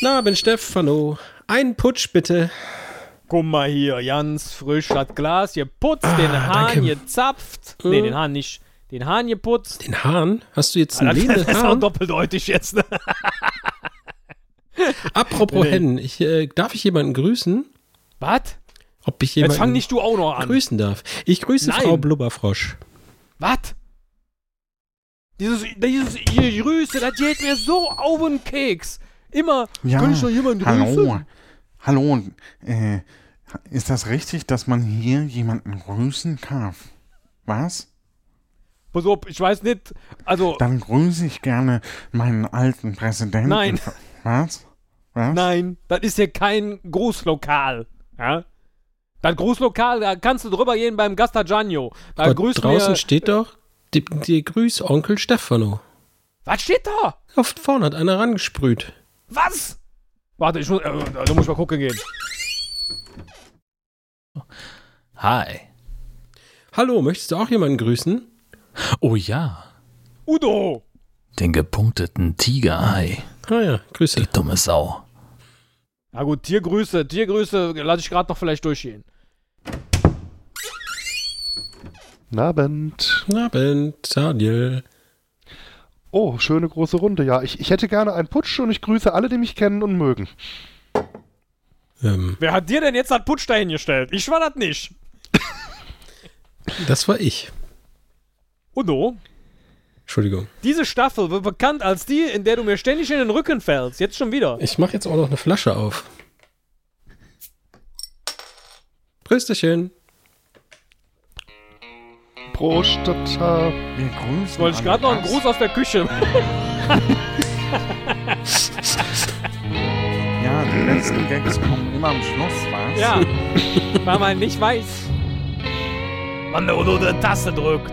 Na, bin Stefano. Ein Putsch bitte. Guck mal hier, ganz frisch das Glas geputzt, den Hahn danke. gezapft. Nee, den Hahn nicht. Den Hahn geputzt. Den Hahn? Hast du jetzt einen Das, das ist auch doppeldeutig jetzt. Ne? Apropos Nee. Hennen, ich, äh, darf ich jemanden grüßen? Was? Ob ich jemanden Jetzt fang nicht du auch noch an. grüßen darf? Ich grüße Nein. Frau Blubberfrosch. Was? Dieses, dieses ihr Grüße, das geht mir so auf den Keks. Immer, Ja, kann ich doch jemanden hallo. grüßen? Hallo, äh, ist das richtig, dass man hier jemanden grüßen kann? Was? Pass auf, ich weiß nicht, also, Dann grüße ich gerne meinen alten Präsidenten. Nein. Was? Was? nein, das ist hier kein Großlokal. Ja? Das Großlokal, da kannst du drüber gehen beim Gastagiano. Da Aber grüßen draußen wir, steht doch, die, die Grüß Onkel Stefano. Was steht da? Auf vorne hat einer rangesprüht. Was? Warte, ich muss, äh, da muss ich mal gucken gehen. Hi. Hallo, möchtest du auch jemanden grüßen? Oh ja. Udo! Den gepunkteten Tigerhai. Ah ja, Grüße. Die dumme Sau. Na gut, Tiergrüße, Tiergrüße lasse ich gerade noch vielleicht durchgehen. Guten Abend. Guten Abend, Daniel. Oh, schöne große Runde. Ja, ich, ich hätte gerne einen Putsch und ich grüße alle, die mich kennen und mögen. Ähm, Wer hat dir denn jetzt das Putsch dahin gestellt? Ich war das nicht. das war ich. Udo, Entschuldigung. diese Staffel wird bekannt als die, in der du mir ständig in den Rücken fällst. Jetzt schon wieder. Ich mache jetzt auch noch eine Flasche auf. Prösterchen. Tata. Wir grüßen Wollte ich gerade noch einen Gruß aus der Küche. Ja, die besten Gags kommen immer am Schluss, was? ja, weil man nicht weiß, wann der Udo die Taste drückt.